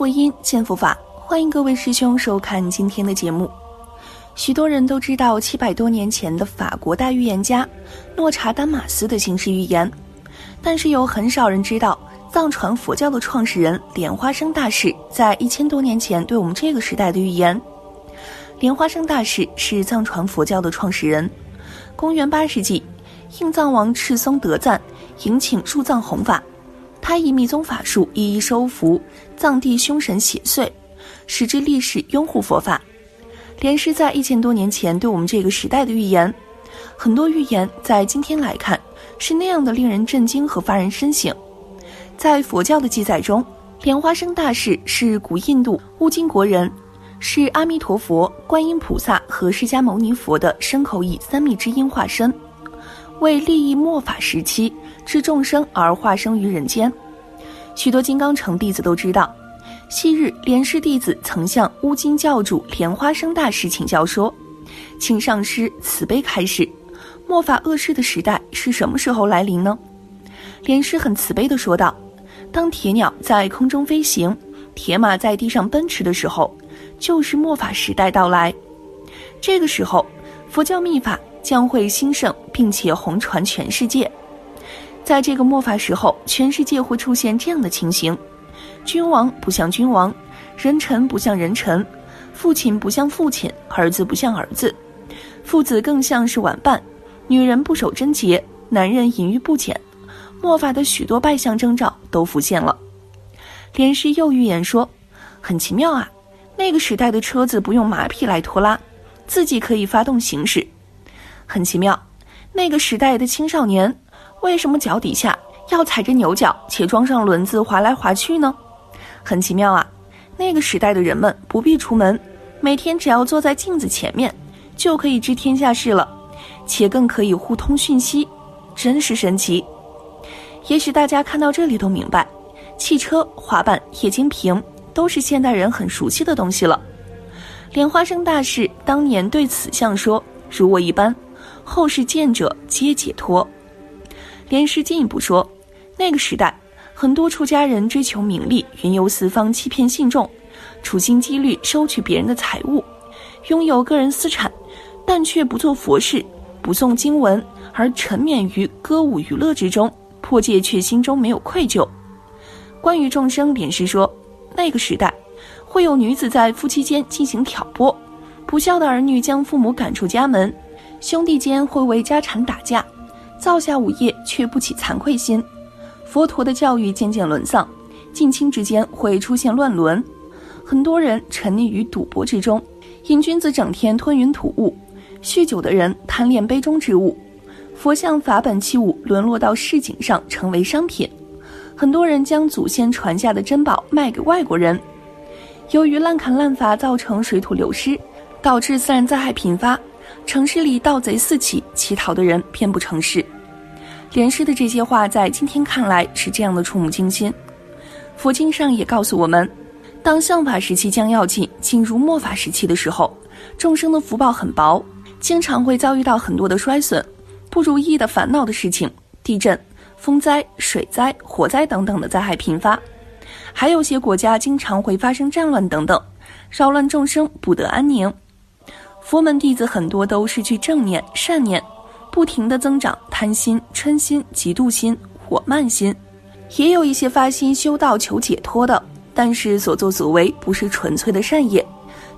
佛音，见佛法，欢迎各位师兄收看今天的节目。许多人都知道七百多年前的法国大预言家诺查丹马斯的形式预言，但是有很少人知道藏传佛教的创始人莲花生大士在一千多年前对我们这个时代的预言。莲花生大士是藏传佛教的创始人。公元八世纪，印藏王赤松德赞迎请入藏弘法，他以密宗法术一一收服藏地凶神邪祟，使之立誓拥护佛法。莲师在一千多年前对我们这个时代的预言，很多预言在今天来看是那样的令人震惊和发人深省。在佛教的记载中，莲花生大士是古印度乌金国人，是阿弥陀佛、观音菩萨和释迦牟尼佛的身口意三密之音化身，为利益末法时期之众生而化生于人间。许多金刚城弟子都知道。昔日莲师弟子曾向乌金教主莲花生大师请教说：“请上师慈悲开示，末法恶世的时代是什么时候来临呢？”莲师很慈悲地说道：“当铁鸟在空中飞行，铁马在地上奔驰的时候，就是末法时代到来。这个时候，佛教密法将会兴盛，并且红传全世界。在这个末法时候，全世界会出现这样的情形。”君王不像君王，人臣不像人臣，父亲不像父亲，儿子不像儿子，父子更像是玩伴，女人不守贞洁，男人淫欲不减，末法的许多败相征兆都浮现了。莲师又预言说，很奇妙啊，那个时代的车子不用马匹来拖拉，自己可以发动行驶，很奇妙。那个时代的青少年为什么脚底下要踩着牛角，且装上轮子滑来滑去呢？很奇妙啊，那个时代的人们不必出门，每天只要坐在镜子前面，就可以知天下事了，且更可以互通讯息，真是神奇。也许大家看到这里都明白，汽车、滑板、液晶屏都是现代人很熟悉的东西了。莲花生大师当年对此相说：“如我一般，后世见者皆解脱。”莲师进一步说，那个时代。很多出家人追求名利，云游四方，欺骗信众，处心积虑收取别人的财物，拥有个人私产，但却不做佛事，不诵经文，而沉湎于歌舞娱乐之中，破戒却心中没有愧疚。关于众生，莲师说，那个时代会有女子在夫妻间进行挑拨，不孝的儿女将父母赶出家门，兄弟间会为家产打架，造下午业却不起惭愧心。佛陀的教育渐渐沦丧，近亲之间会出现乱伦，很多人沉溺于赌博之中，瘾君子整天吞云吐雾，酗酒的人贪恋杯中之物，佛像法本器物沦落到市井上成为商品，很多人将祖先传下的珍宝卖给外国人，由于滥砍滥伐造成水土流失，导致自然灾害频发，城市里盗贼四起，乞讨的人遍布城市。莲师的这些话，在今天看来是这样的触目惊心。佛经上也告诉我们，当相法时期将要进，进入末法时期的时候，众生的福报很薄，经常会遭遇到很多的衰损、不如意的烦恼的事情，地震、风灾、水灾、火灾等等的灾害频发，还有些国家经常会发生战乱等等，扰乱众生不得安宁。佛门弟子很多都失去正念、善念。不停的增长贪心、嗔心、嫉妒心、火慢心，也有一些发心修道求解脱的，但是所作所为不是纯粹的善业，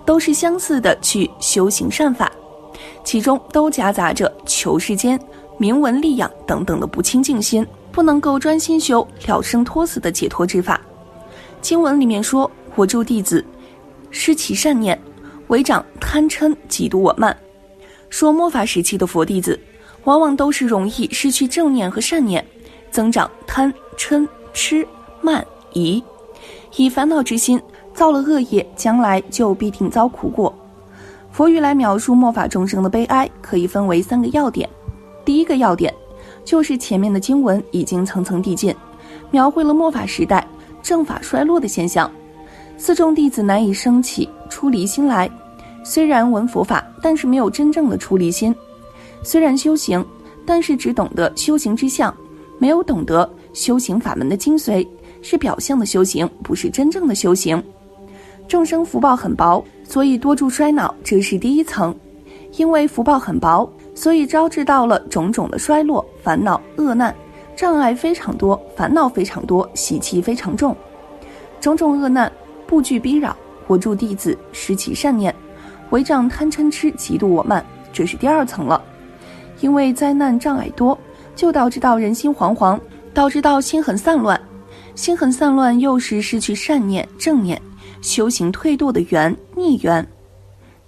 都是相似的去修行善法，其中都夹杂着求世间名闻利养等等的不清净心，不能够专心修了生脱死的解脱之法。经文里面说：“我诸弟子失其善念，为长贪嗔嫉妒我慢。”说末法时期的佛弟子。往往都是容易失去正念和善念，增长贪嗔痴慢疑，以烦恼之心造了恶业，将来就必定遭苦果。佛语来描述末法众生的悲哀，可以分为三个要点。第一个要点，就是前面的经文已经层层递进，描绘了末法时代正法衰落的现象。四众弟子难以升起出离心来，虽然闻佛法，但是没有真正的出离心。虽然修行，但是只懂得修行之相，没有懂得修行法门的精髓，是表象的修行，不是真正的修行。众生福报很薄，所以多助衰老，这是第一层。因为福报很薄，所以招致到了种种的衰落、烦恼、恶难、障碍非常多，烦恼非常多，习气非常重，种种恶难不惧逼扰。我助弟子失其善念，违障贪嗔痴，嫉妒我慢，这是第二层了。因为灾难障碍多，就导致到人心惶惶，导致到心很散乱，心很散乱又是失去善念、正念。修行退堕的缘逆缘，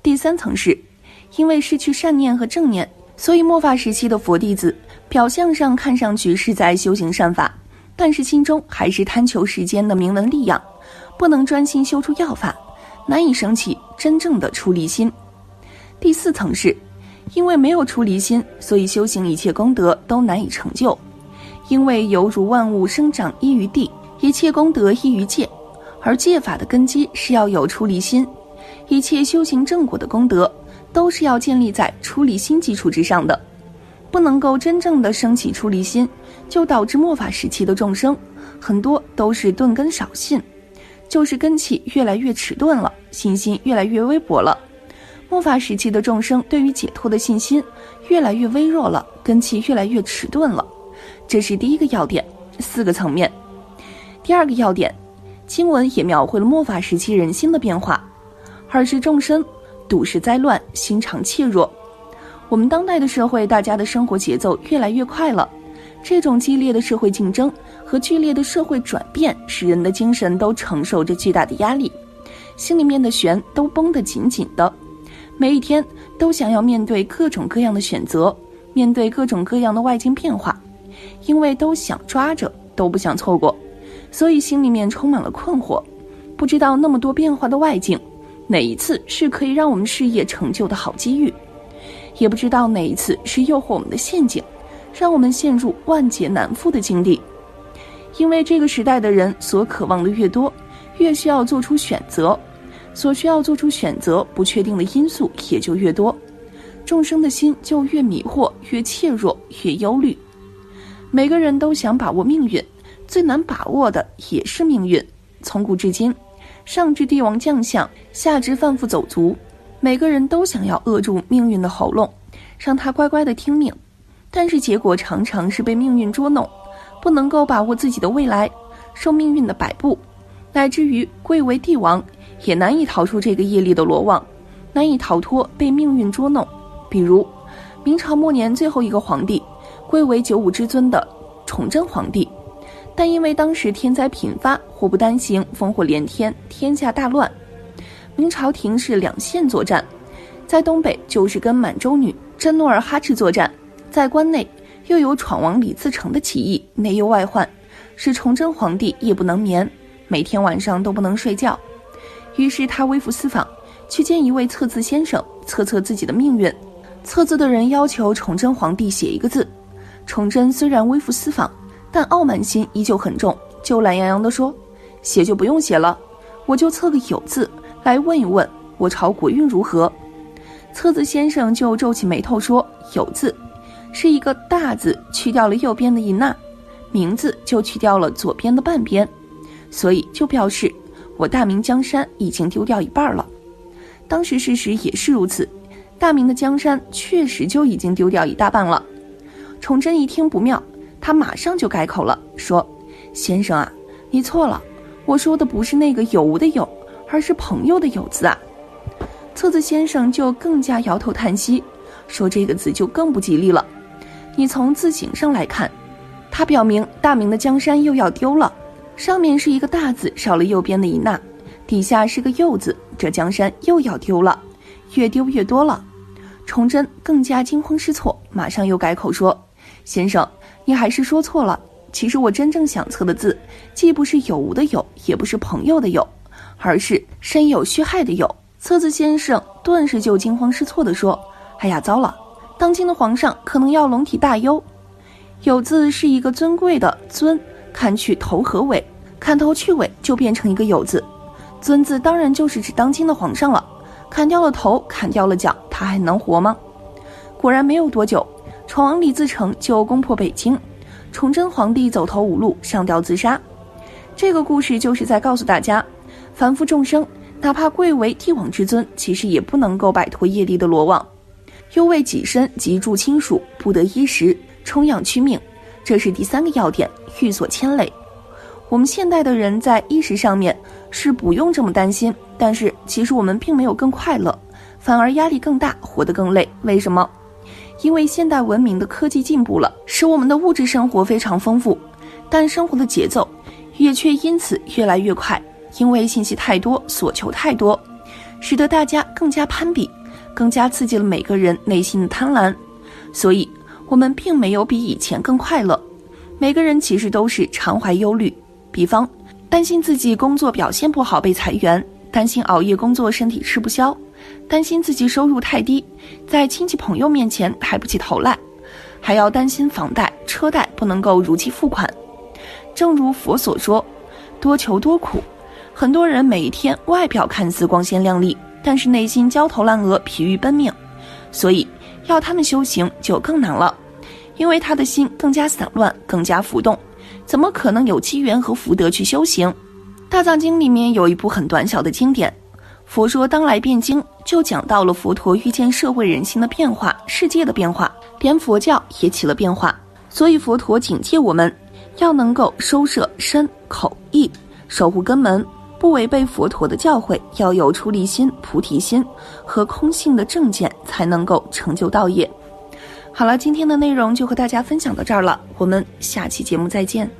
第三层是，因为失去善念和正念，所以末法时期的佛弟子表象上看上去是在修行善法，但是心中还是贪求世间的名闻利养，不能专心修出要法，难以升起真正的出离心。第四层是，因为没有出离心，所以修行一切功德都难以成就，因为犹如万物生长依于地，一切功德依于界。而戒法的根基是要有出离心，一切修行正果的功德都是要建立在出离心基础之上的，不能够真正的升起出离心，就导致末法时期的众生很多都是钝根少信，就是根气越来越迟钝了，信心越来越微薄了。末法时期的众生对于解脱的信心越来越微弱了，根气越来越迟钝了，这是第一个要点，四个层面。第二个要点。经文也描绘了末法时期人心的变化，二是众生笃是灾乱，心肠怯弱。我们当代的社会，大家的生活节奏越来越快了，这种激烈的社会竞争和剧烈的社会转变，使人的精神都承受着巨大的压力，心里面的弦都绷得紧紧的，每一天都想要面对各种各样的选择，面对各种各样的外境变化，因为都想抓着，都不想错过。所以心里面充满了困惑，不知道那么多变化的外境，哪一次是可以让我们事业成就的好机遇，也不知道哪一次是诱惑我们的陷阱，让我们陷入万劫难复的境地。因为这个时代的人所渴望的越多，越需要做出选择，所需要做出选择不确定的因素也就越多，众生的心就越迷惑、越怯弱、越忧虑。每个人都想把握命运。最难把握的也是命运。从古至今，上至帝王将相，下至贩夫走卒，每个人都想要扼住命运的喉咙，让他乖乖的听命。但是结果常常是被命运捉弄，不能够把握自己的未来，受命运的摆布，乃至于贵为帝王，也难以逃出这个业力的罗网，难以逃脱被命运捉弄。比如，明朝末年最后一个皇帝，贵为九五之尊的崇祯皇帝。但因为当时天灾频发，祸不单行，烽火连天，天下大乱。明朝廷是两线作战，在东北就是跟满洲女真努尔哈赤作战，在关内又有闯王李自成的起义，内忧外患，使崇祯皇帝夜不能眠，每天晚上都不能睡觉。于是他微服私访，去见一位测字先生，测测自己的命运。测字的人要求崇祯皇帝写一个字，崇祯虽然微服私访。但傲慢心依旧很重，就懒洋洋地说：“写就不用写了，我就测个有字来问一问，我朝国运如何？”测字先生就皱起眉头说：“有字，是一个大字去掉了右边的一捺，名字就去掉了左边的半边，所以就表示我大明江山已经丢掉一半了。当时事实也是如此，大明的江山确实就已经丢掉一大半了。”崇祯一听不妙。他马上就改口了，说：“先生啊，你错了，我说的不是那个有无的有，而是朋友的友字啊。”册子先生就更加摇头叹息，说：“这个字就更不吉利了。你从字形上来看，它表明大明的江山又要丢了。上面是一个大字，少了右边的一捺，底下是个右字，这江山又要丢了，越丢越多了。”崇祯更加惊慌失措，马上又改口说：“先生。”你还是说错了。其实我真正想测的字，既不是有无的有，也不是朋友的友，而是身有虚害的有。测字先生顿时就惊慌失措地说：“哎呀，糟了！当今的皇上可能要龙体大忧。有字是一个尊贵的尊，砍去头和尾，砍头去尾就变成一个有字。尊字当然就是指当今的皇上了。砍掉了头，砍掉了脚，他还能活吗？果然没有多久。”闯王李自成就攻破北京，崇祯皇帝走投无路，上吊自杀。这个故事就是在告诉大家，凡夫众生，哪怕贵为帝王之尊，其实也不能够摆脱业力的罗网。又为己身及诸亲属，不得衣食，充养驱命，这是第三个要点，欲所牵累。我们现代的人在衣食上面是不用这么担心，但是其实我们并没有更快乐，反而压力更大，活得更累。为什么？因为现代文明的科技进步了，使我们的物质生活非常丰富，但生活的节奏也却因此越来越快。因为信息太多，所求太多，使得大家更加攀比。更加刺激了每个人内心的贪婪，所以我们并没有比以前更快乐。每个人其实都是常怀忧虑，比方担心自己工作表现不好被裁员，担心熬夜工作身体吃不消，担心自己收入太低，在亲戚朋友面前抬不起头来，还要担心房贷车贷不能够如期付款。正如佛所说，多求多苦，很多人每一天外表看似光鲜亮丽。但是内心焦头烂额、疲于奔命，所以要他们修行就更难了，因为他的心更加散乱、更加浮动，怎么可能有机缘和福德去修行？大藏经里面有一部很短小的经典，佛说当来辩经，就讲到了佛陀遇见社会人心的变化、世界的变化，连佛教也起了变化，所以佛陀警戒我们要能够收摄身口意，守护根门。不违背佛陀的教诲，要有出离心、菩提心和空性的正见，才能够成就道业。好了，今天的内容就和大家分享到这儿了，我们下期节目再见。